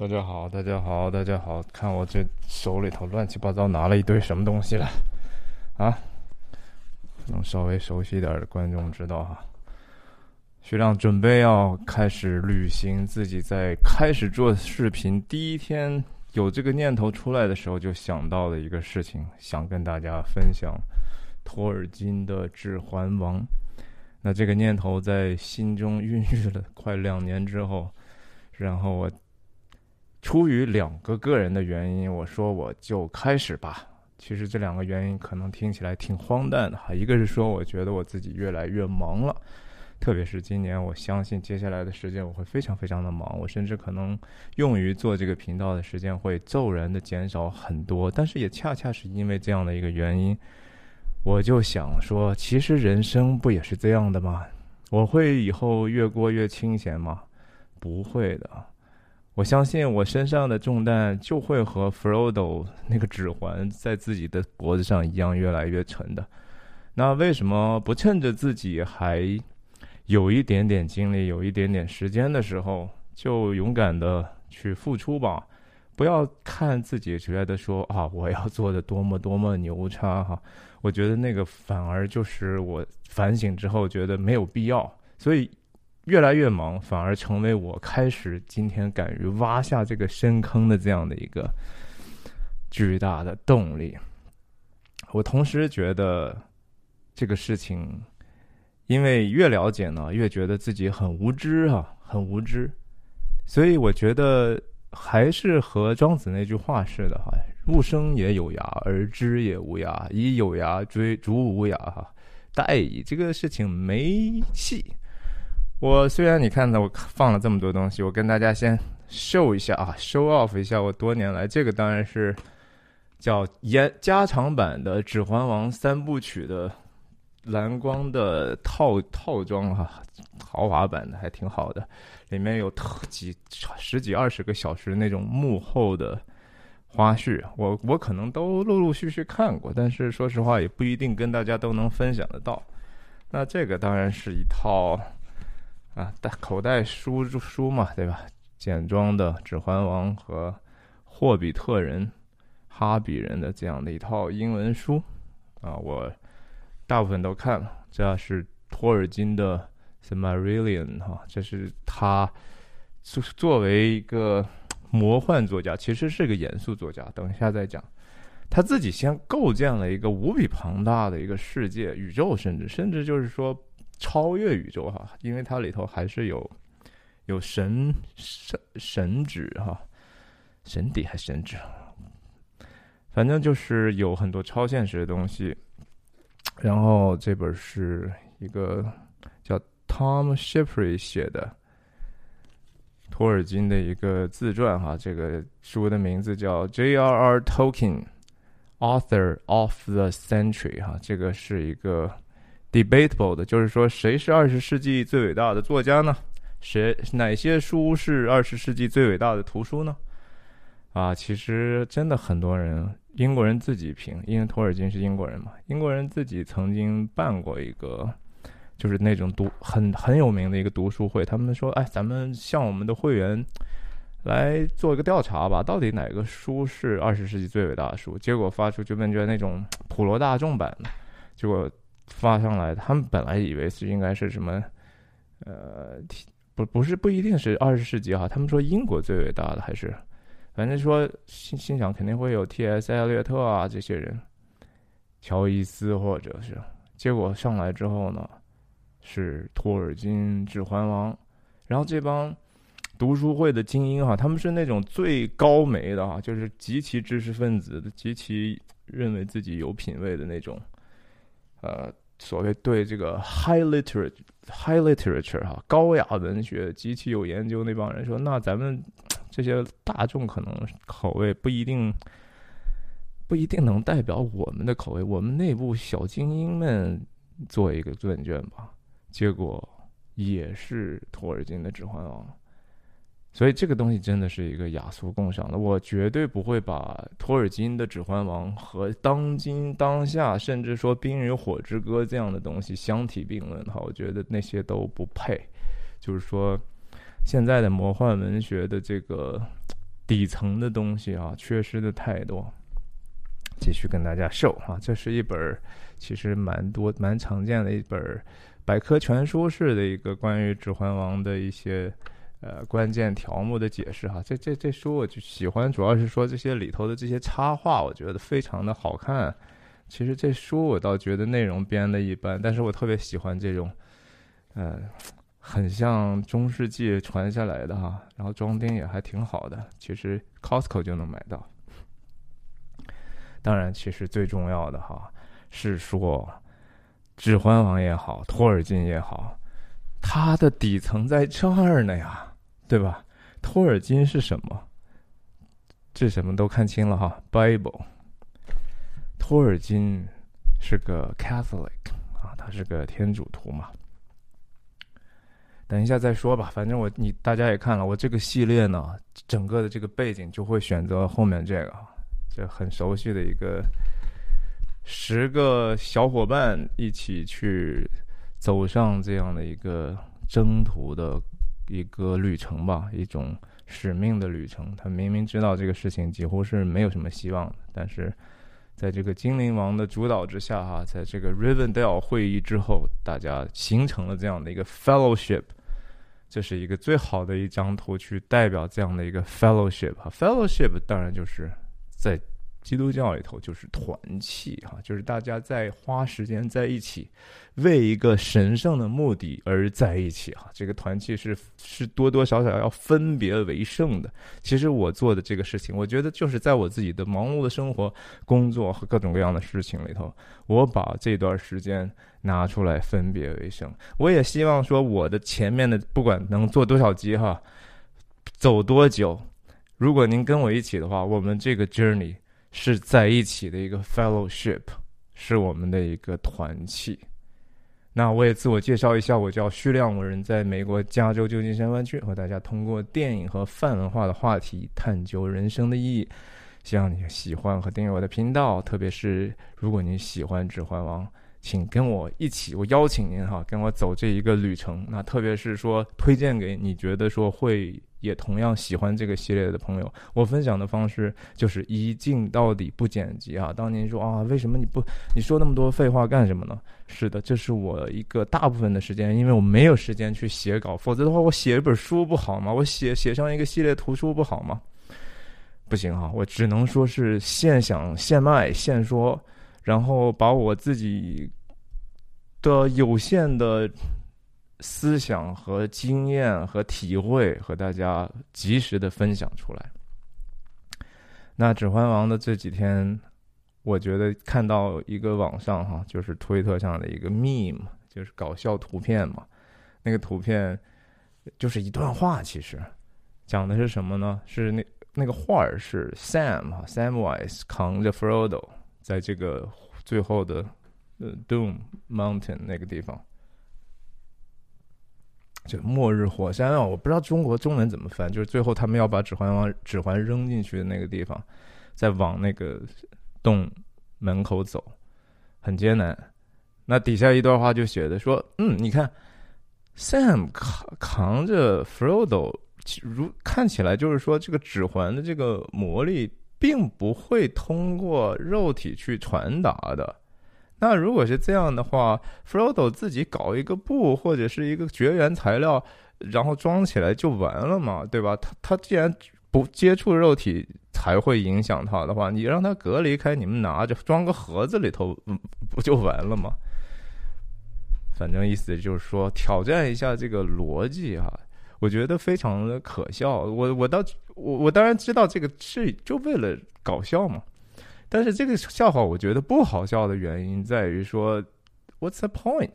大家好，大家好，大家好！看我这手里头乱七八糟拿了一堆什么东西了啊？能稍微熟悉一点的观众知道哈。学长准备要开始旅行，自己在开始做视频第一天有这个念头出来的时候，就想到了一个事情，想跟大家分享托尔金的《指环王》。那这个念头在心中孕育了快两年之后，然后我。出于两个个人的原因，我说我就开始吧。其实这两个原因可能听起来挺荒诞的哈。一个是说，我觉得我自己越来越忙了，特别是今年，我相信接下来的时间我会非常非常的忙。我甚至可能用于做这个频道的时间会骤然的减少很多。但是也恰恰是因为这样的一个原因，我就想说，其实人生不也是这样的吗？我会以后越过越清闲吗？不会的。我相信我身上的重担就会和 Frodo 那个指环在自己的脖子上一样越来越沉的。那为什么不趁着自己还有一点点精力、有一点点时间的时候，就勇敢的去付出吧？不要看自己觉得说啊，我要做的多么多么牛叉哈！我觉得那个反而就是我反省之后觉得没有必要，所以。越来越忙，反而成为我开始今天敢于挖下这个深坑的这样的一个巨大的动力。我同时觉得这个事情，因为越了解呢，越觉得自己很无知啊，很无知。所以我觉得还是和庄子那句话似的哈：“物生也有涯，而知也无涯。以有涯追逐无涯，哈，殆矣。”这个事情没戏。我虽然你看到我放了这么多东西，我跟大家先 show 一下啊，show off 一下我多年来这个当然是叫延加长版的《指环王》三部曲的蓝光的套套装哈，豪华版的还挺好的，里面有特几十几二十个小时那种幕后的花絮，我我可能都陆陆续续看过，但是说实话也不一定跟大家都能分享得到。那这个当然是一套。啊，带口袋书书嘛，对吧？简装的《指环王》和《霍比特人》《哈比人》的这样的一套英文书啊，我大部分都看了。这是托尔金的《s m a r i l l i o n 哈，这是他作作为一个魔幻作家，其实是个严肃作家。等一下再讲，他自己先构建了一个无比庞大的一个世界、宇宙，甚至甚至就是说。超越宇宙哈，因为它里头还是有有神神神旨哈，神底还神旨，反正就是有很多超现实的东西。然后这本是一个叫 Tom Shipley 写的托尔金的一个自传哈，这个书的名字叫 J.R.R. Tolkien Author of the Century 哈，这个是一个。Debatable 的，就是说谁是二十世纪最伟大的作家呢？谁哪些书是二十世纪最伟大的图书呢？啊，其实真的很多人，英国人自己评，因为托尔金是英国人嘛，英国人自己曾经办过一个，就是那种读很很有名的一个读书会，他们说，哎，咱们向我们的会员来做一个调查吧，到底哪个书是二十世纪最伟大的书？结果发出就问卷那种普罗大众版的，结果。发上来，他们本来以为是应该是什么，呃，不不是不一定是二十世纪哈，他们说英国最伟大的还是，反正说心心想肯定会有 T.S. 艾略特啊这些人，乔伊斯或者是，结果上来之后呢，是托尔金《指环王》，然后这帮读书会的精英哈，他们是那种最高梅的哈，就是极其知识分子的，极其认为自己有品位的那种，呃。所谓对这个 high literature high literature 哈高雅文学极其有研究那帮人说，那咱们这些大众可能口味不一定不一定能代表我们的口味，我们内部小精英们做一个问卷吧，结果也是托尔金的《指环王》。所以这个东西真的是一个雅俗共赏的，我绝对不会把托尔金的《指环王》和当今当下，甚至说《冰与火之歌》这样的东西相提并论哈。我觉得那些都不配。就是说，现在的魔幻文学的这个底层的东西啊，缺失的太多。继续跟大家秀啊，这是一本其实蛮多蛮常见的一本百科全书式的一个关于《指环王》的一些呃关键条目的解释哈。这这这书我就喜欢，主要是说这些里头的这些插画，我觉得非常的好看。其实这书我倒觉得内容编的一般，但是我特别喜欢这种，呃，很像中世纪传下来的哈，然后装订也还挺好的，其实 Costco 就能买到。当然，其实最重要的哈是说，《指环王》也好，托尔金也好，它的底层在这儿呢呀，对吧？托尔金是什么？这什么都看清了哈，《Bible》。托尔金是个 Catholic 啊，他是个天主徒嘛。等一下再说吧，反正我你大家也看了，我这个系列呢，整个的这个背景就会选择后面这个。这很熟悉的一个十个小伙伴一起去走上这样的一个征途的一个旅程吧，一种使命的旅程。他明明知道这个事情几乎是没有什么希望的，但是在这个精灵王的主导之下，哈，在这个 Rivendell 会议之后，大家形成了这样的一个 fellowship。这是一个最好的一张图，去代表这样的一个 fellowship。哈，fellowship 当然就是。在基督教里头，就是团契哈，就是大家在花时间在一起，为一个神圣的目的而在一起哈。这个团契是是多多少少要分别为圣的。其实我做的这个事情，我觉得就是在我自己的忙碌的生活、工作和各种各样的事情里头，我把这段时间拿出来分别为圣。我也希望说，我的前面的不管能做多少集哈，走多久。如果您跟我一起的话，我们这个 journey 是在一起的一个 fellowship，是我们的一个团契。那我也自我介绍一下，我叫徐亮，我人在美国加州旧金山湾区，和大家通过电影和泛文化的话题探究人生的意义。希望你喜欢和订阅我的频道，特别是如果你喜欢《指环王》。请跟我一起，我邀请您哈，跟我走这一个旅程。那特别是说，推荐给你觉得说会也同样喜欢这个系列的朋友。我分享的方式就是一镜到底不剪辑啊。当您说啊，为什么你不你说那么多废话干什么呢？是的，这是我一个大部分的时间，因为我没有时间去写稿，否则的话，我写一本书不好吗？我写写上一个系列图书不好吗？不行哈，我只能说是现想现卖现说。然后把我自己的有限的思想和经验和体会和大家及时的分享出来。那《指环王》的这几天，我觉得看到一个网上哈，就是推特上的一个 meme，就是搞笑图片嘛。那个图片就是一段话，其实讲的是什么呢？是那那个画儿是 Sam 哈，Samwise 扛着 Frodo。在这个最后的呃 Doom Mountain 那个地方，就末日火山啊！我不知道中国中文怎么翻，就是最后他们要把指环王指环扔进去的那个地方，再往那个洞门口走，很艰难。那底下一段话就写的说：“嗯，你看，Sam 扛扛着 Frodo，如看起来就是说这个指环的这个魔力。”并不会通过肉体去传达的。那如果是这样的话，Frodo 自己搞一个布或者是一个绝缘材料，然后装起来就完了嘛，对吧？他他既然不接触肉体才会影响他的话，你让他隔离开，你们拿着装个盒子里头，不就完了吗？反正意思就是说，挑战一下这个逻辑哈。我觉得非常的可笑，我我倒我我当然知道这个是就为了搞笑嘛，但是这个笑话我觉得不好笑的原因在于说，What's the point？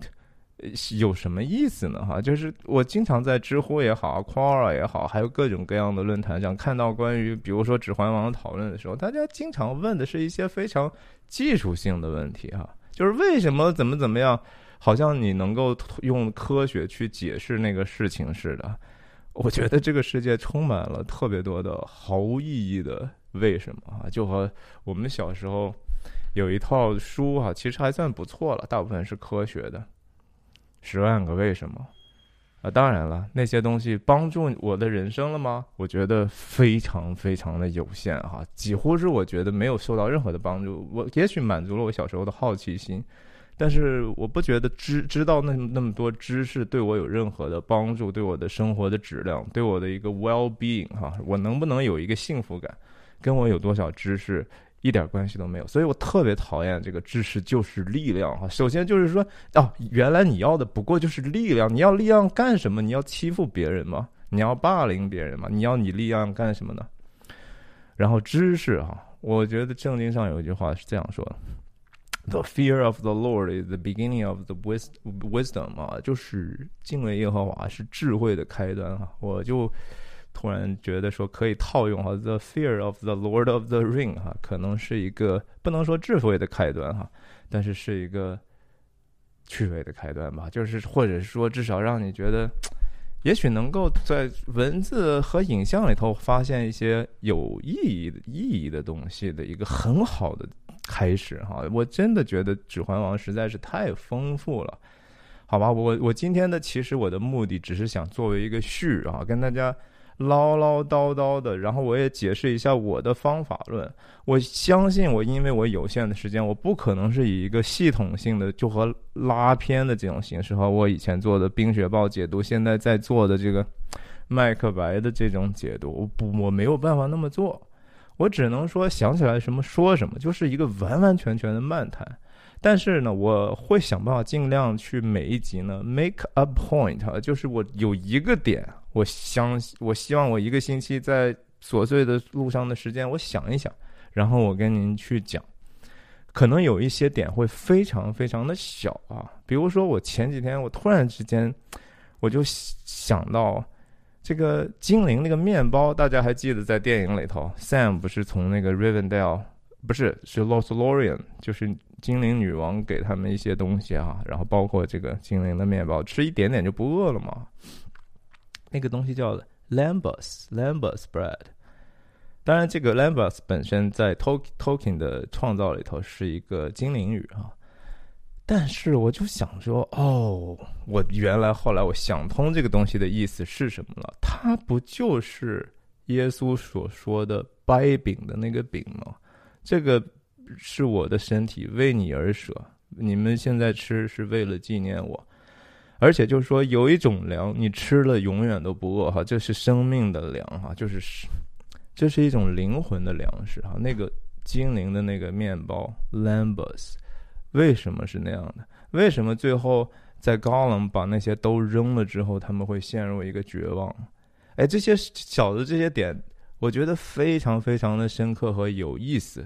有什么意思呢？哈，就是我经常在知乎也好，Quora 也好，还有各种各样的论坛上看到关于比如说《指环王》讨论的时候，大家经常问的是一些非常技术性的问题哈，就是为什么怎么怎么样，好像你能够用科学去解释那个事情似的。我觉得这个世界充满了特别多的毫无意义的为什么啊，就和我们小时候有一套书哈，其实还算不错了，大部分是科学的，《十万个为什么》啊，当然了，那些东西帮助我的人生了吗？我觉得非常非常的有限哈，几乎是我觉得没有受到任何的帮助。我也许满足了我小时候的好奇心，但是我不觉得知知道那那么多知识对我有任何的帮助，对我的生活的质量，对我的一个 well being 哈，我能不能有一个幸福感，跟我有多少知识？一点关系都没有，所以我特别讨厌这个知识就是力量哈。首先就是说，哦，原来你要的不过就是力量，你要力量干什么？你要欺负别人吗？你要霸凌别人吗？你要你力量干什么呢？然后知识哈，我觉得圣经上有一句话是这样说的：“The fear of the Lord is the beginning of the wisdom 啊，就是敬畏耶和华是智慧的开端哈。”我就。突然觉得说可以套用哈，The fear of the Lord of the Ring 哈，可能是一个不能说智慧的开端哈，但是是一个趣味的开端吧。就是或者是说，至少让你觉得，也许能够在文字和影像里头发现一些有意义的意义的东西的一个很好的开始哈。我真的觉得《指环王》实在是太丰富了，好吧？我我今天的其实我的目的只是想作为一个序啊，跟大家。唠唠叨叨的，然后我也解释一下我的方法论。我相信我，因为我有限的时间，我不可能是以一个系统性的就和拉片的这种形式，和我以前做的《冰雪暴》解读，现在在做的这个《麦克白》的这种解读，我不，我没有办法那么做。我只能说想起来什么说什么，就是一个完完全全的漫谈。但是呢，我会想办法尽量去每一集呢 make a point，就是我有一个点。我相我希望我一个星期在琐碎的路上的时间，我想一想，然后我跟您去讲，可能有一些点会非常非常的小啊，比如说我前几天我突然之间我就想到这个精灵那个面包，大家还记得在电影里头，Sam 不是从那个 Rivendell 不是是 Lothlorien，就是精灵女王给他们一些东西啊，然后包括这个精灵的面包，吃一点点就不饿了嘛。那个东西叫 Lambus Lambus Bread，当然，这个 Lambus 本身在 Tolkien 的创造里头是一个精灵语啊。但是我就想说，哦，我原来后来我想通这个东西的意思是什么了？它不就是耶稣所说的掰饼的那个饼吗？这个是我的身体为你而舍，你们现在吃是为了纪念我。而且就是说，有一种粮，你吃了永远都不饿哈，这是生命的粮哈，就是这是一种灵魂的粮食哈。那个精灵的那个面包 Lambus，为什么是那样的？为什么最后在高冷把那些都扔了之后，他们会陷入一个绝望？哎，这些小的这些点，我觉得非常非常的深刻和有意思。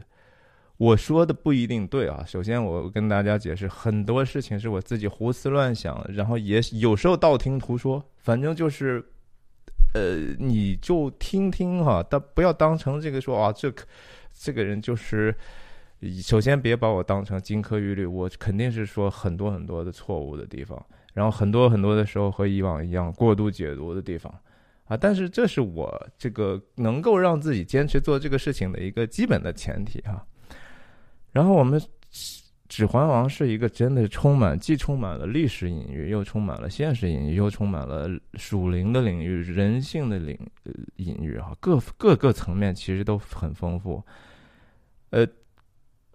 我说的不一定对啊。首先，我跟大家解释，很多事情是我自己胡思乱想，然后也有时候道听途说。反正就是，呃，你就听听哈，但不要当成这个说啊，这这个人就是。首先，别把我当成金科玉律，我肯定是说很多很多的错误的地方，然后很多很多的时候和以往一样过度解读的地方啊。但是，这是我这个能够让自己坚持做这个事情的一个基本的前提哈。然后我们《指环王》是一个真的充满既充满了历史隐喻，又充满了现实隐喻，又充满了属灵的领域、人性的领隐喻哈，各各个层面其实都很丰富。呃，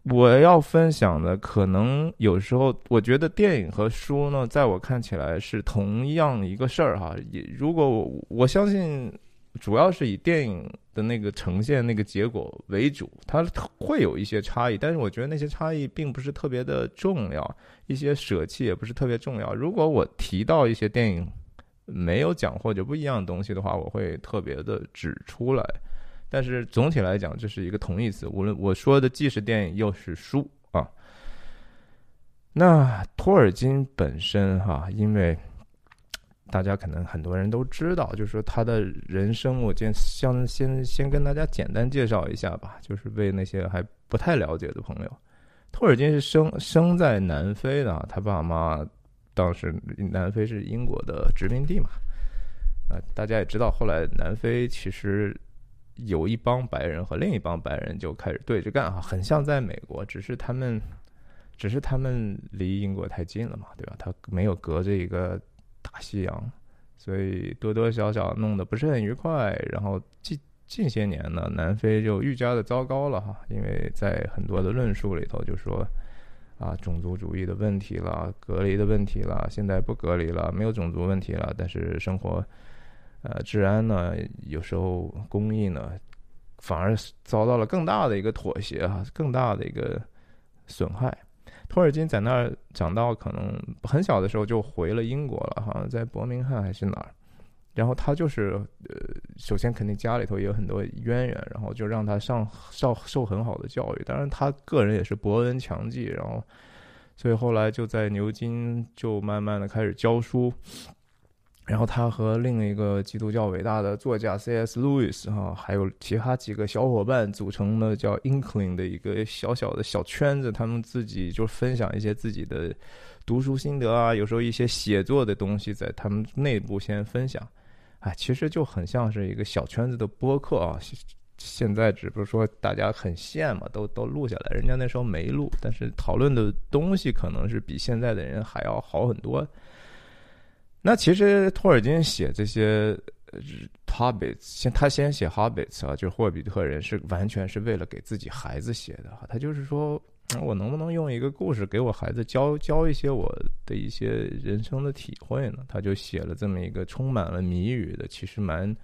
我要分享的可能有时候，我觉得电影和书呢，在我看起来是同样一个事儿哈。也如果我我相信。主要是以电影的那个呈现那个结果为主，它会有一些差异，但是我觉得那些差异并不是特别的重要，一些舍弃也不是特别重要。如果我提到一些电影没有讲或者不一样的东西的话，我会特别的指出来。但是总体来讲，这是一个同义词，无论我说的既是电影又是书啊。那托尔金本身哈，因为。大家可能很多人都知道，就是说他的人生，我先先先先跟大家简单介绍一下吧，就是为那些还不太了解的朋友。托尔金是生生在南非的，他爸妈当时南非是英国的殖民地嘛。啊，大家也知道，后来南非其实有一帮白人和另一帮白人就开始对着干啊，很像在美国，只是他们只是他们离英国太近了嘛，对吧？他没有隔着一个。大西洋，所以多多少少弄得不是很愉快。然后近近些年呢，南非就愈加的糟糕了哈，因为在很多的论述里头就说啊，种族主义的问题了，隔离的问题了，现在不隔离了，没有种族问题了，但是生活呃治安呢，有时候公益呢，反而遭到了更大的一个妥协哈，更大的一个损害。托尔金在那儿长到可能很小的时候就回了英国了，好像在伯明翰还是哪儿。然后他就是呃，首先肯定家里头也有很多渊源，然后就让他上受受很好的教育。当然他个人也是博闻强记，然后所以后来就在牛津就慢慢的开始教书。然后他和另一个基督教伟大的作家 C.S. Lewis 哈，还有其他几个小伙伴组成的叫 Inkling 的一个小小的小圈子，他们自己就分享一些自己的读书心得啊，有时候一些写作的东西在他们内部先分享，哎，其实就很像是一个小圈子的播客啊。现在只不过说大家很羡嘛，都都录下来，人家那时候没录，但是讨论的东西可能是比现在的人还要好很多。那其实托尔金写这些《Hobbits》，先他先写《Hobbits》啊，就是霍比特人，是完全是为了给自己孩子写的哈。他就是说，我能不能用一个故事给我孩子教教一些我的一些人生的体会呢？他就写了这么一个充满了谜语的，其实蛮，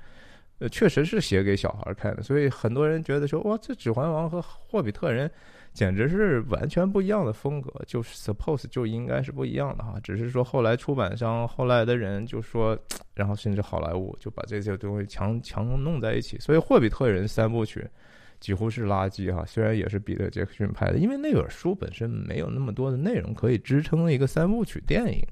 呃，确实是写给小孩看的。所以很多人觉得说，哇，这《指环王》和霍比特人。简直是完全不一样的风格，就是 suppose 就应该是不一样的哈，只是说后来出版商后来的人就说，然后甚至好莱坞就把这些东西强强弄在一起，所以《霍比特人》三部曲几乎是垃圾哈，虽然也是彼得·杰克逊拍的，因为那本书本身没有那么多的内容可以支撑一个三部曲电影。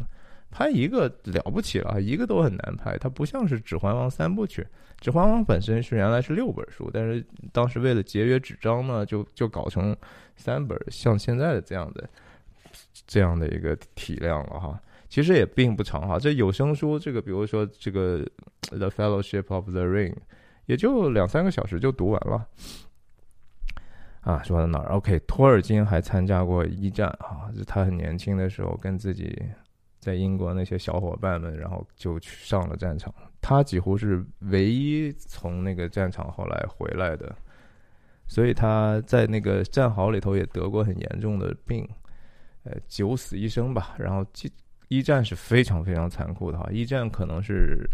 拍一个了不起了，一个都很难拍。它不像是《指环王》三部曲，《指环王》本身是原来是六本书，但是当时为了节约纸张呢，就就搞成三本，像现在的这样的这样的一个体量了哈。其实也并不长哈，这有声书这个，比如说这个《The Fellowship of the Ring》，也就两三个小时就读完了。啊，说到哪儿？OK，托尔金还参加过一战啊，就他很年轻的时候跟自己。在英国那些小伙伴们，然后就去上了战场。他几乎是唯一从那个战场后来回来的，所以他在那个战壕里头也得过很严重的病，呃，九死一生吧。然后一一战是非常非常残酷的哈，一战可能是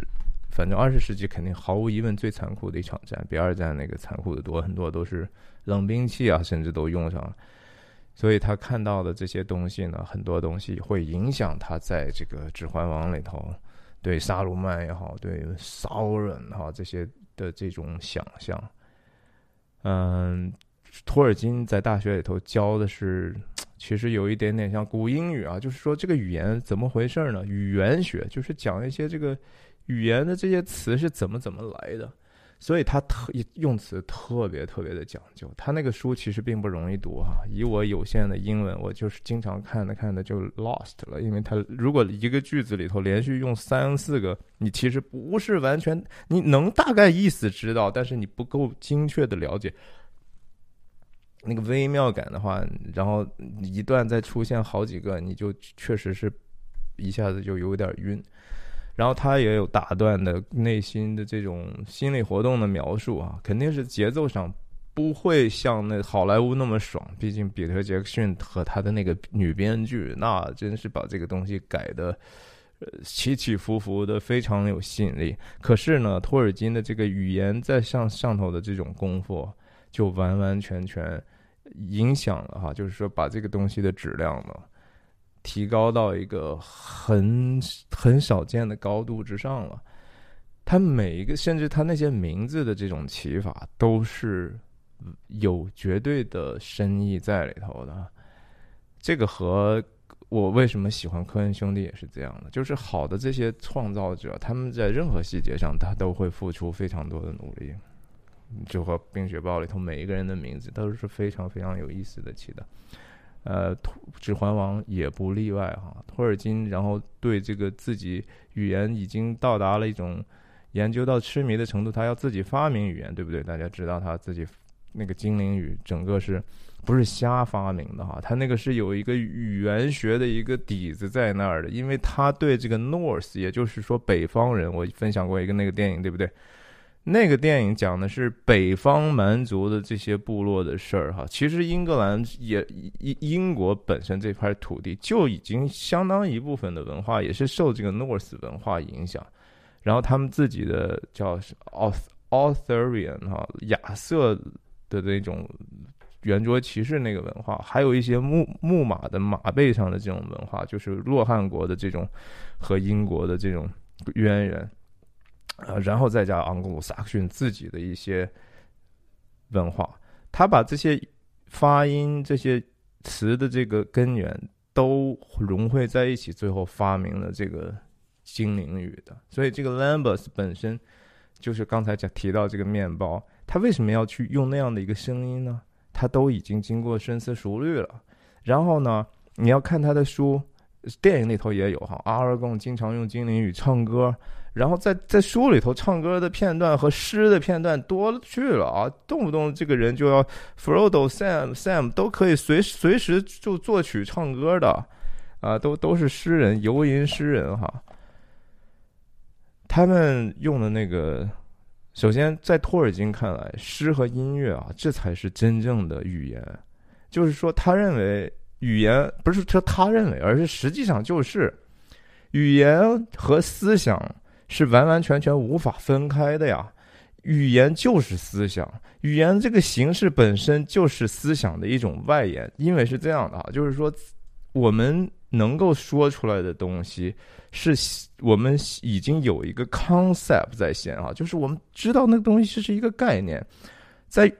反正二十世纪肯定毫无疑问最残酷的一场战，比二战那个残酷的多很多，都是冷兵器啊，甚至都用上了。所以他看到的这些东西呢，很多东西会影响他在这个《指环王》里头对萨鲁曼也好，对骚人哈这些的这种想象。嗯，托尔金在大学里头教的是，其实有一点点像古英语啊，就是说这个语言怎么回事呢？语言学就是讲一些这个语言的这些词是怎么怎么来的。所以他特用词特别特别的讲究，他那个书其实并不容易读哈。以我有限的英文，我就是经常看着看着就 lost 了，因为他如果一个句子里头连续用三四个，你其实不是完全你能大概意思知道，但是你不够精确的了解那个微妙感的话，然后一段再出现好几个，你就确实是一下子就有点晕。然后他也有打断的内心的这种心理活动的描述啊，肯定是节奏上不会像那好莱坞那么爽。毕竟彼得·杰克逊和他的那个女编剧，那真是把这个东西改的，呃起起伏伏的非常有吸引力。可是呢，托尔金的这个语言在上上头的这种功夫，就完完全全影响了哈，就是说把这个东西的质量呢。提高到一个很很少见的高度之上了。他每一个，甚至他那些名字的这种起法，都是有绝对的深意在里头的。这个和我为什么喜欢科恩兄弟也是这样的，就是好的这些创造者，他们在任何细节上，他都会付出非常多的努力。就和《冰雪暴》里头每一个人的名字都是非常非常有意思的起的。呃，指环王也不例外哈。托尔金然后对这个自己语言已经到达了一种研究到痴迷的程度，他要自己发明语言，对不对？大家知道他自己那个精灵语，整个是不是瞎发明的哈？他那个是有一个语言学的一个底子在那儿的，因为他对这个 North，也就是说北方人，我分享过一个那个电影，对不对？那个电影讲的是北方蛮族的这些部落的事儿哈。其实英格兰也英英国本身这块土地就已经相当一部分的文化也是受这个 North 文化影响，然后他们自己的叫 Auth Authorian 哈亚瑟的那种圆桌骑士那个文化，还有一些木木马的马背上的这种文化，就是洛汗国的这种和英国的这种渊源。呃，然后再加昂格鲁萨克逊自己的一些文化，他把这些发音、这些词的这个根源都融汇在一起，最后发明了这个精灵语的。所以，这个 Lambus 本身就是刚才讲提到这个面包，他为什么要去用那样的一个声音呢？他都已经经过深思熟虑了。然后呢，你要看他的书，电影里头也有哈，阿尔贡经常用精灵语唱歌。然后在在书里头唱歌的片段和诗的片段多了去了啊，动不动这个人就要 Frodo Sam Sam 都可以随随时就作曲唱歌的，啊，都都是诗人游吟诗人哈。他们用的那个，首先在托尔金看来，诗和音乐啊，这才是真正的语言。就是说，他认为语言不是说他认为，而是实际上就是语言和思想。是完完全全无法分开的呀！语言就是思想，语言这个形式本身就是思想的一种外延。因为是这样的啊，就是说，我们能够说出来的东西，是我们已经有一个 concept 在先啊，就是我们知道那个东西是一个概念，在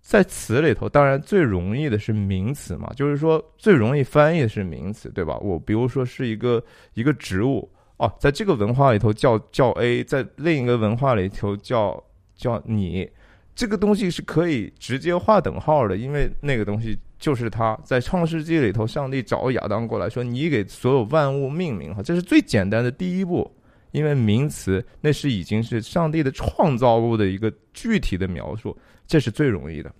在词里头，当然最容易的是名词嘛，就是说最容易翻译的是名词，对吧？我比如说是一个一个植物。哦，在这个文化里头叫叫 A，在另一个文化里头叫叫你，这个东西是可以直接划等号的，因为那个东西就是他在创世纪里头，上帝找亚当过来说，你给所有万物命名哈，这是最简单的第一步，因为名词那是已经是上帝的创造物的一个具体的描述，这是最容易的。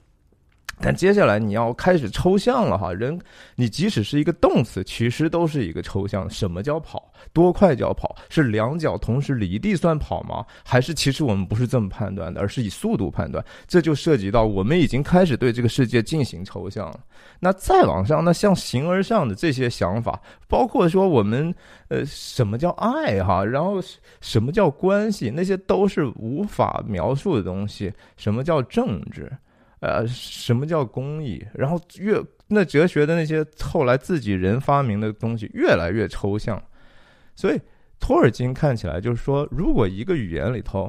但接下来你要开始抽象了哈，人，你即使是一个动词，其实都是一个抽象。什么叫跑？多快叫跑？是两脚同时离地算跑吗？还是其实我们不是这么判断的，而是以速度判断？这就涉及到我们已经开始对这个世界进行抽象了。那再往上，那像形而上的这些想法，包括说我们呃，什么叫爱哈？然后什么叫关系？那些都是无法描述的东西。什么叫政治？呃，什么叫公益？然后越那哲学的那些后来自己人发明的东西越来越抽象，所以托尔金看起来就是说，如果一个语言里头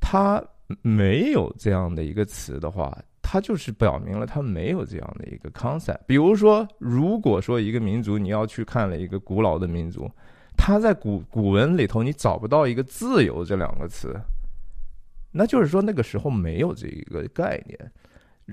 它没有这样的一个词的话，它就是表明了它没有这样的一个 concept。比如说，如果说一个民族你要去看了一个古老的民族，它在古古文里头你找不到一个自由这两个词，那就是说那个时候没有这一个概念。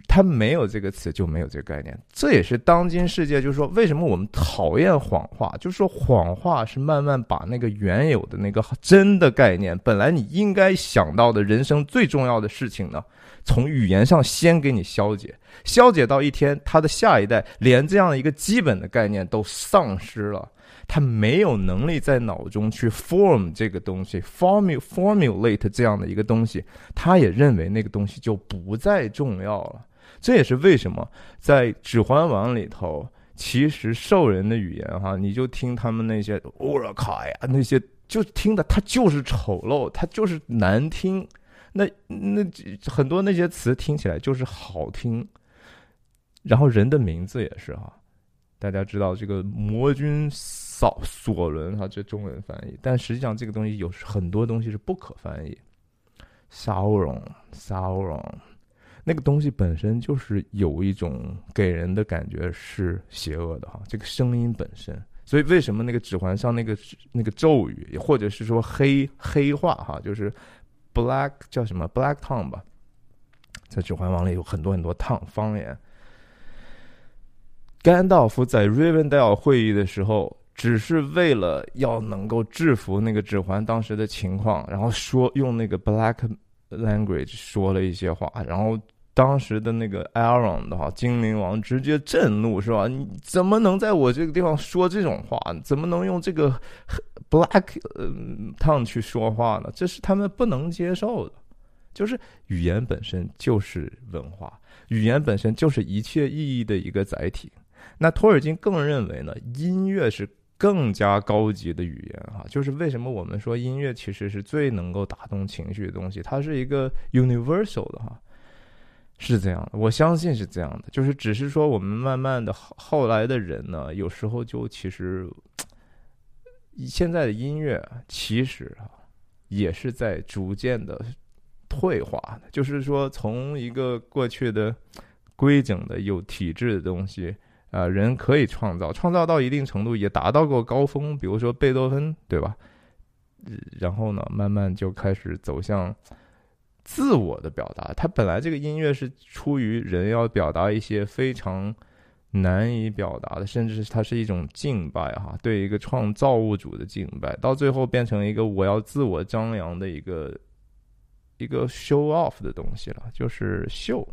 他没有这个词，就没有这个概念。这也是当今世界，就是说，为什么我们讨厌谎话？就是说，谎话是慢慢把那个原有的那个真的概念，本来你应该想到的人生最重要的事情呢，从语言上先给你消解，消解到一天，他的下一代连这样一个基本的概念都丧失了，他没有能力在脑中去 form 这个东西，form formulate 这样的一个东西，他也认为那个东西就不再重要了。这也是为什么在《指环王》里头，其实兽人的语言哈，你就听他们那些乌尔卡呀，那些就听的他就是丑陋，他就是难听。那那很多那些词听起来就是好听。然后人的名字也是哈，大家知道这个魔君扫索伦哈，这中文翻译，但实际上这个东西有很多东西是不可翻译。Sauron，Sauron。那个东西本身就是有一种给人的感觉是邪恶的哈，这个声音本身，所以为什么那个指环上那个那个咒语，或者是说黑黑话哈，就是 black 叫什么 black tongue 吧，在指环王里有很多很多 tongue 方言。甘道夫在 Rivendell 会议的时候，只是为了要能够制服那个指环当时的情况，然后说用那个 black language 说了一些话，然后。当时的那个 Aaron 的话，精灵王直接震怒，是吧？你怎么能在我这个地方说这种话？怎么能用这个 Black 嗯 Tone 去说话呢？这是他们不能接受的。就是语言本身就是文化，语言本身就是一切意义的一个载体。那托尔金更认为呢，音乐是更加高级的语言哈。就是为什么我们说音乐其实是最能够打动情绪的东西？它是一个 universal 的哈。是这样的，我相信是这样的。就是只是说，我们慢慢的后来的人呢，有时候就其实，现在的音乐其实啊，也是在逐渐的退化的。就是说，从一个过去的规整的有体制的东西啊，人可以创造，创造到一定程度也达到过高峰，比如说贝多芬，对吧？然后呢，慢慢就开始走向。自我的表达，它本来这个音乐是出于人要表达一些非常难以表达的，甚至是它是一种敬拜哈，对一个创造物主的敬拜，到最后变成一个我要自我张扬的一个一个 show off 的东西了，就是秀，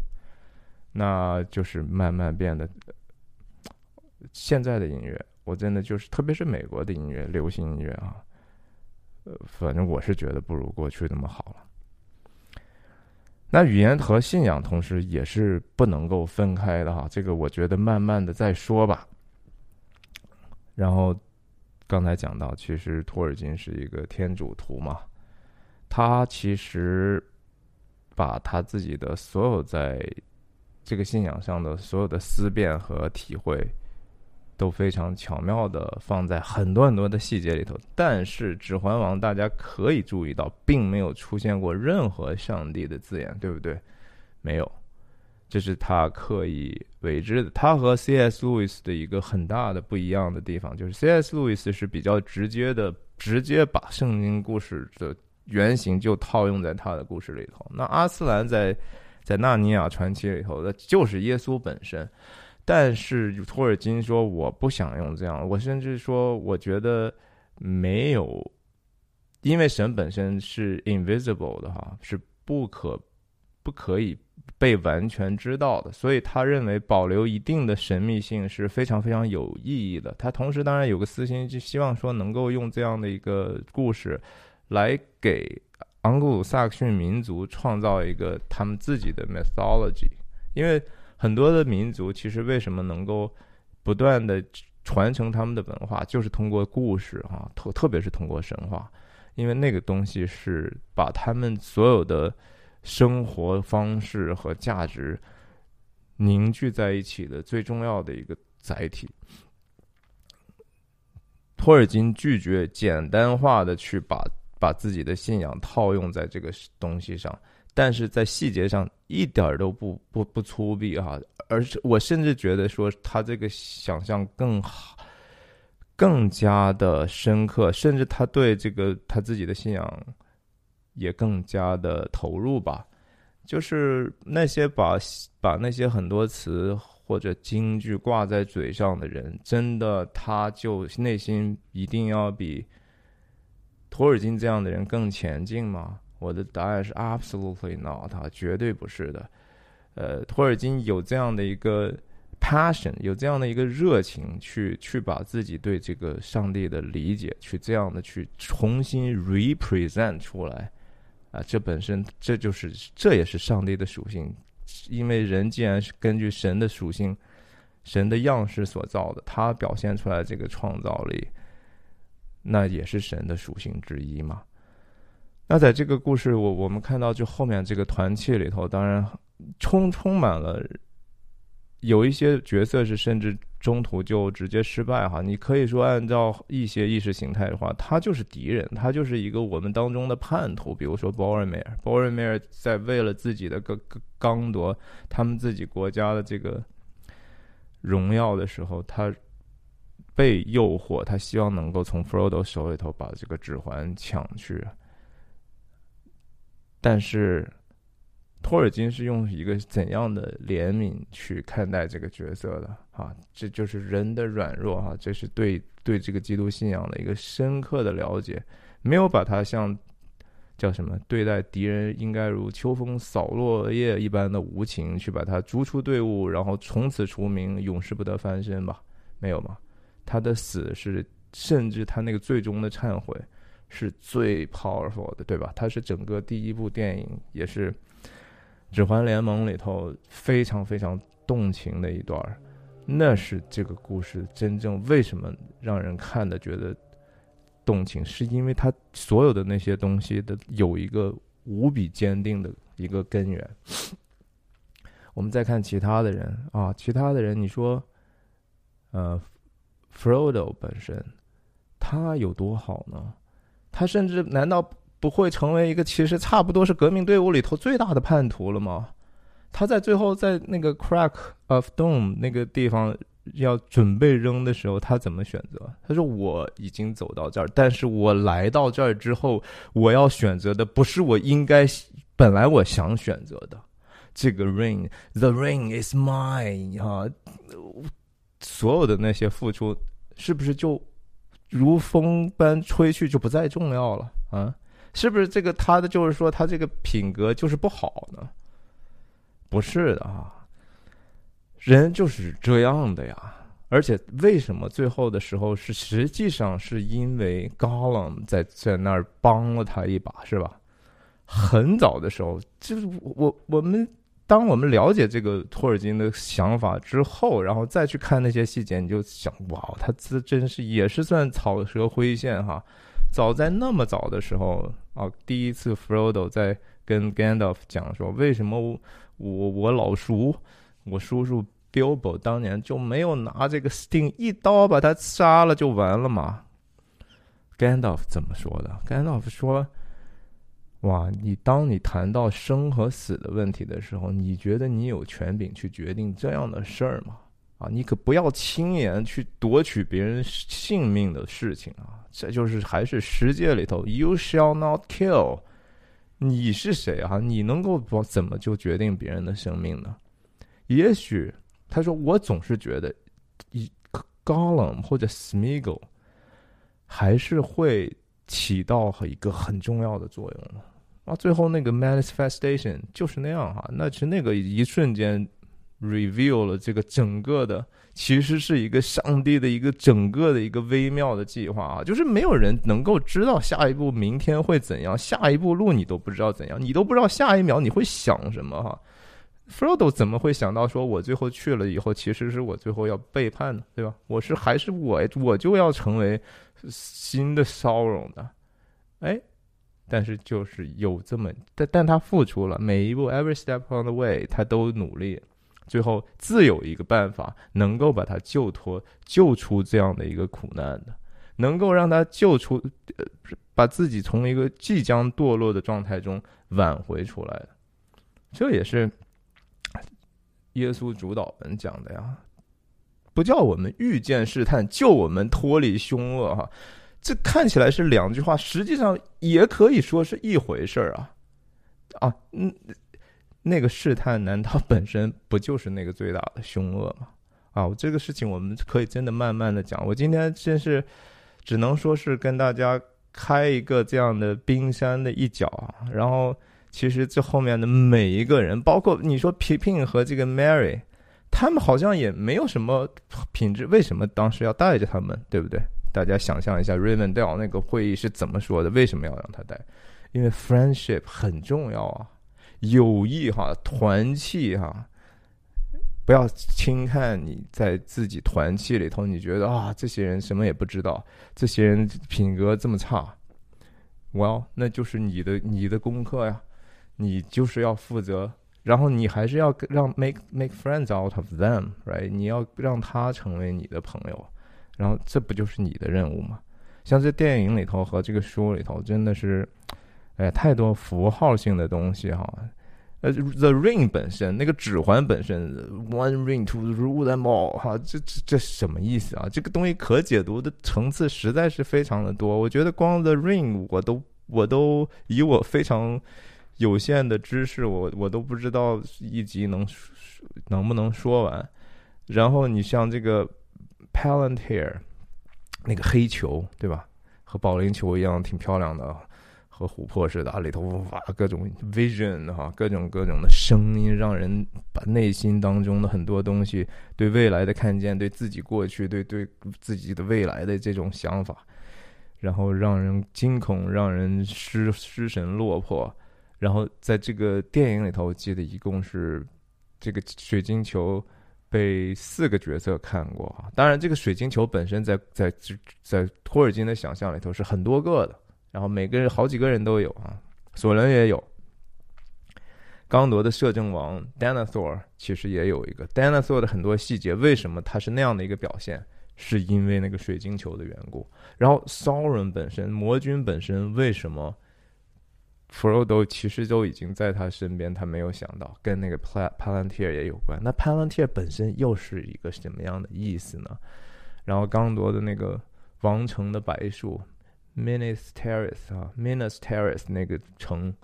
那就是慢慢变得现在的音乐，我真的就是特别是美国的音乐，流行音乐啊，呃，反正我是觉得不如过去那么好了。那语言和信仰同时也是不能够分开的哈，这个我觉得慢慢的再说吧。然后刚才讲到，其实托尔金是一个天主徒嘛，他其实把他自己的所有在这个信仰上的所有的思辨和体会。都非常巧妙的放在很多很多的细节里头，但是《指环王》大家可以注意到，并没有出现过任何上帝的字眼，对不对？没有，这是他刻意为之的。他和 C.S. 路易斯的一个很大的不一样的地方，就是 C.S. 路易斯是比较直接的，直接把圣经故事的原型就套用在他的故事里头。那阿斯兰在在《纳尼亚传奇》里头的就是耶稣本身。但是托尔金说：“我不想用这样。我甚至说，我觉得没有，因为神本身是 invisible 的哈，是不可不可以被完全知道的。所以他认为保留一定的神秘性是非常非常有意义的。他同时当然有个私心，就希望说能够用这样的一个故事来给昂格鲁萨克逊民族创造一个他们自己的 mythology，因为。”很多的民族其实为什么能够不断的传承他们的文化，就是通过故事哈，特特别是通过神话，因为那个东西是把他们所有的生活方式和价值凝聚在一起的最重要的一个载体。托尔金拒绝简单化的去把把自己的信仰套用在这个东西上。但是在细节上一点儿都不不不粗鄙哈，而是我甚至觉得说他这个想象更好，更加的深刻，甚至他对这个他自己的信仰也更加的投入吧。就是那些把把那些很多词或者京剧挂在嘴上的人，真的他就内心一定要比托尔金这样的人更前进吗？我的答案是 absolutely not，绝对不是的。呃，托尔金有这样的一个 passion，有这样的一个热情，去去把自己对这个上帝的理解，去这样的去重新 represent 出来。啊，这本身这就是这也是上帝的属性，因为人既然是根据神的属性、神的样式所造的，他表现出来这个创造力，那也是神的属性之一嘛。那在这个故事，我我们看到就后面这个团契里头，当然充充满了有一些角色是甚至中途就直接失败哈。你可以说按照一些意识形态的话，他就是敌人，他就是一个我们当中的叛徒。比如说鲍尔梅尔，鲍尔梅尔在为了自己的个刚夺他们自己国家的这个荣耀的时候，他被诱惑，他希望能够从 Frodo 手里头把这个指环抢去。但是，托尔金是用一个怎样的怜悯去看待这个角色的啊？这就是人的软弱哈，这是对对这个基督信仰的一个深刻的了解，没有把它像叫什么？对待敌人应该如秋风扫落叶一般的无情，去把他逐出队伍，然后从此除名，永世不得翻身吧？没有吗？他的死是，甚至他那个最终的忏悔，是最 powerful 的，对吧？他是整个第一部电影，也是《指环联盟》里头非常非常动情的一段那是这个故事真正为什么让人看的觉得。动情是因为他所有的那些东西的有一个无比坚定的一个根源。我们再看其他的人啊，其他的人，你说，呃，Frodo 本身他有多好呢？他甚至难道不会成为一个其实差不多是革命队伍里头最大的叛徒了吗？他在最后在那个 Crack of Doom 那个地方。要准备扔的时候，他怎么选择？他说：“我已经走到这儿，但是我来到这儿之后，我要选择的不是我应该本来我想选择的这个 ring，the ring is mine 啊！所有的那些付出，是不是就如风般吹去，就不再重要了啊？是不是这个他的就是说他这个品格就是不好呢？不是的啊。”人就是这样的呀，而且为什么最后的时候是实际上是因为 Gollum 在在那儿帮了他一把，是吧？很早的时候，就是我我们当我们了解这个托尔金的想法之后，然后再去看那些细节，你就想哇，他这真是也是算草蛇灰线哈。早在那么早的时候啊，第一次 Frodo 在跟 Gandalf 讲说，为什么我我老叔我叔叔。Bilbo 当年就没有拿这个 Sting 一刀把他杀了就完了嘛？Gandalf 怎么说的？Gandalf 说：“哇，你当你谈到生和死的问题的时候，你觉得你有权柄去决定这样的事儿吗？啊，你可不要轻言去夺取别人性命的事情啊！这就是还是世界里头，You shall not kill。你是谁啊？你能够怎么就决定别人的生命呢？也许。”他说：“我总是觉得，一 Gollum 或者 Smiggle 还是会起到一个很重要的作用的。啊，最后那个 Manifestation 就是那样哈，那是那个一瞬间 reveal 了这个整个的，其实是一个上帝的一个整个的一个微妙的计划啊，就是没有人能够知道下一步明天会怎样，下一步路你都不知道怎样，你都不知道下一秒你会想什么哈。” Frodo 怎么会想到说，我最后去了以后，其实是我最后要背叛呢？对吧？我是还是我，我就要成为新的 Sauron 的？哎，但是就是有这么，但但他付出了每一步，every step on the way，他都努力，最后自有一个办法能够把他救脱、救出这样的一个苦难的，能够让他救出，把自己从一个即将堕落的状态中挽回出来的，这也是。耶稣主导文讲的呀，不叫我们遇见试探，救我们脱离凶恶哈。这看起来是两句话，实际上也可以说是一回事儿啊。啊，嗯，那个试探难道本身不就是那个最大的凶恶吗？啊，这个事情我们可以真的慢慢的讲。我今天真是只能说是跟大家开一个这样的冰山的一角啊，然后。其实这后面的每一个人，包括你说皮皮和这个 Mary，他们好像也没有什么品质，为什么当时要带着他们，对不对？大家想象一下 Raven Dell 那个会议是怎么说的？为什么要让他带？因为 friendship 很重要啊，友谊哈，团契哈，不要轻看你在自己团契里头，你觉得啊，这些人什么也不知道，这些人品格这么差，Well，那就是你的你的功课呀。你就是要负责，然后你还是要让 make make friends out of them，right？你要让他成为你的朋友，然后这不就是你的任务吗？像这电影里头和这个书里头，真的是，哎，太多符号性的东西哈。呃，the ring 本身，那个指环本身，one ring to rule them all，哈，这这这什么意思啊？这个东西可解读的层次实在是非常的多。我觉得光 the ring 我都我都以我非常。有限的知识，我我都不知道一集能能不能说完。然后你像这个 Palantir 那个黑球，对吧？和保龄球一样，挺漂亮的。和琥珀似的，里头哇各种 vision 哈，各种各种的声音，让人把内心当中的很多东西，对未来的看见，对自己过去，对对自己的未来的这种想法，然后让人惊恐，让人失失神落魄。然后在这个电影里头，我记得一共是这个水晶球被四个角色看过啊。当然，这个水晶球本身在在在在托尔金的想象里头是很多个的。然后每个人好几个人都有啊，索伦也有，刚铎的摄政王 Denethor 其实也有一个 Denethor 的很多细节，为什么他是那样的一个表现？是因为那个水晶球的缘故。然后 Sauron 本身魔君本身为什么 Frodo 其实都已经在他身边，他没有想到跟那个 Palantir 也有关。那 Palantir 本身又是一个什么样的意思呢？然后刚铎的那个王城的白树。Minas Terrace 啊，Minas Terrace 那个城，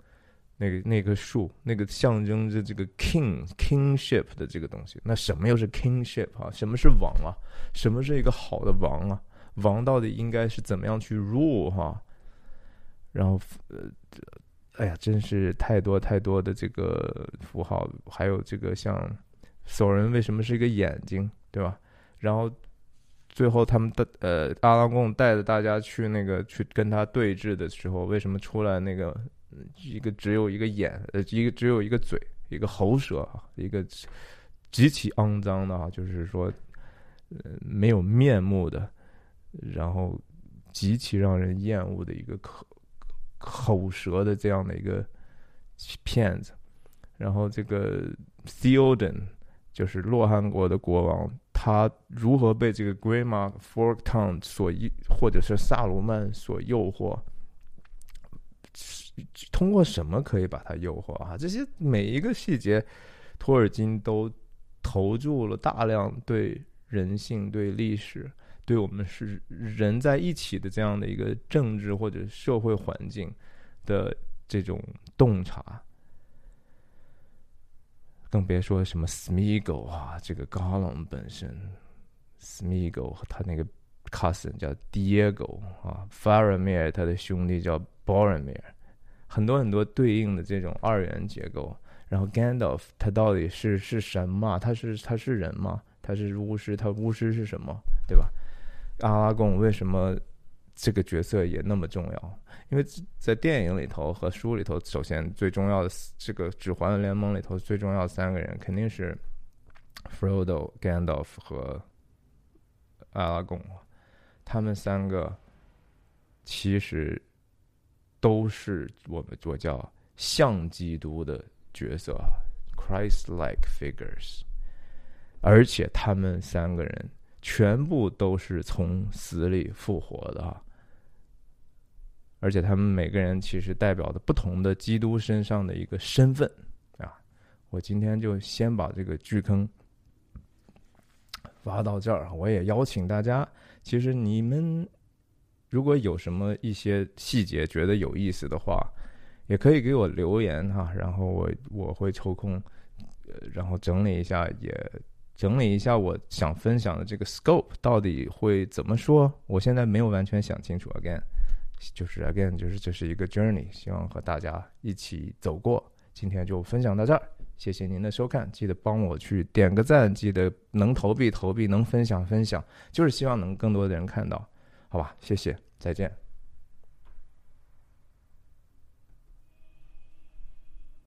那个那棵树，那个象征着这个 king kingship 的这个东西。那什么又是 kingship 啊？什么是王啊？什么是一个好的王啊？王到底应该是怎么样去 rule 哈？然后呃，哎呀，真是太多太多的这个符号，还有这个像索人为什么是一个眼睛，对吧？然后。最后，他们的呃，阿拉贡带着大家去那个去跟他对峙的时候，为什么出来那个一个只有一个眼，呃，一个只有一个嘴，一个喉舌，一个极其肮脏的啊，就是说，呃，没有面目的，然后极其让人厌恶的一个口口舌的这样的一个骗子，然后这个 Theoden 就是洛汗国的国王。他如何被这个 Grandma Forktown 所诱，或者是萨鲁曼所诱惑？通过什么可以把他诱惑啊？这些每一个细节，托尔金都投注了大量对人性、对历史、对我们是人在一起的这样的一个政治或者社会环境的这种洞察。更别说什么 Smeagol 啊，这个 Gollum 本身，Smeagol 和他那个 cousin 叫 Diego 啊，Faramir 他的兄弟叫 Boromir，很多很多对应的这种二元结构。然后 Gandalf 他到底是是神吗？他是他是人吗？他是巫师？他巫师是什么？对吧？阿拉贡为什么这个角色也那么重要？因为在电影里头和书里头，首先最重要的这个《指环联盟》里头最重要的三个人肯定是 Frodo、Gandalf 和阿拉贡，他们三个其实都是我们我叫像基督的角色，Christ-like figures，而且他们三个人全部都是从死里复活的啊。而且他们每个人其实代表的不同的基督身上的一个身份啊！我今天就先把这个巨坑挖到这儿。我也邀请大家，其实你们如果有什么一些细节觉得有意思的话，也可以给我留言哈。然后我我会抽空，呃，然后整理一下，也整理一下我想分享的这个 scope 到底会怎么说。我现在没有完全想清楚，again。就是 again，就是这是一个 journey，希望和大家一起走过。今天就分享到这儿，谢谢您的收看，记得帮我去点个赞，记得能投币投币，能分享分享，就是希望能更多的人看到，好吧？谢谢，再见。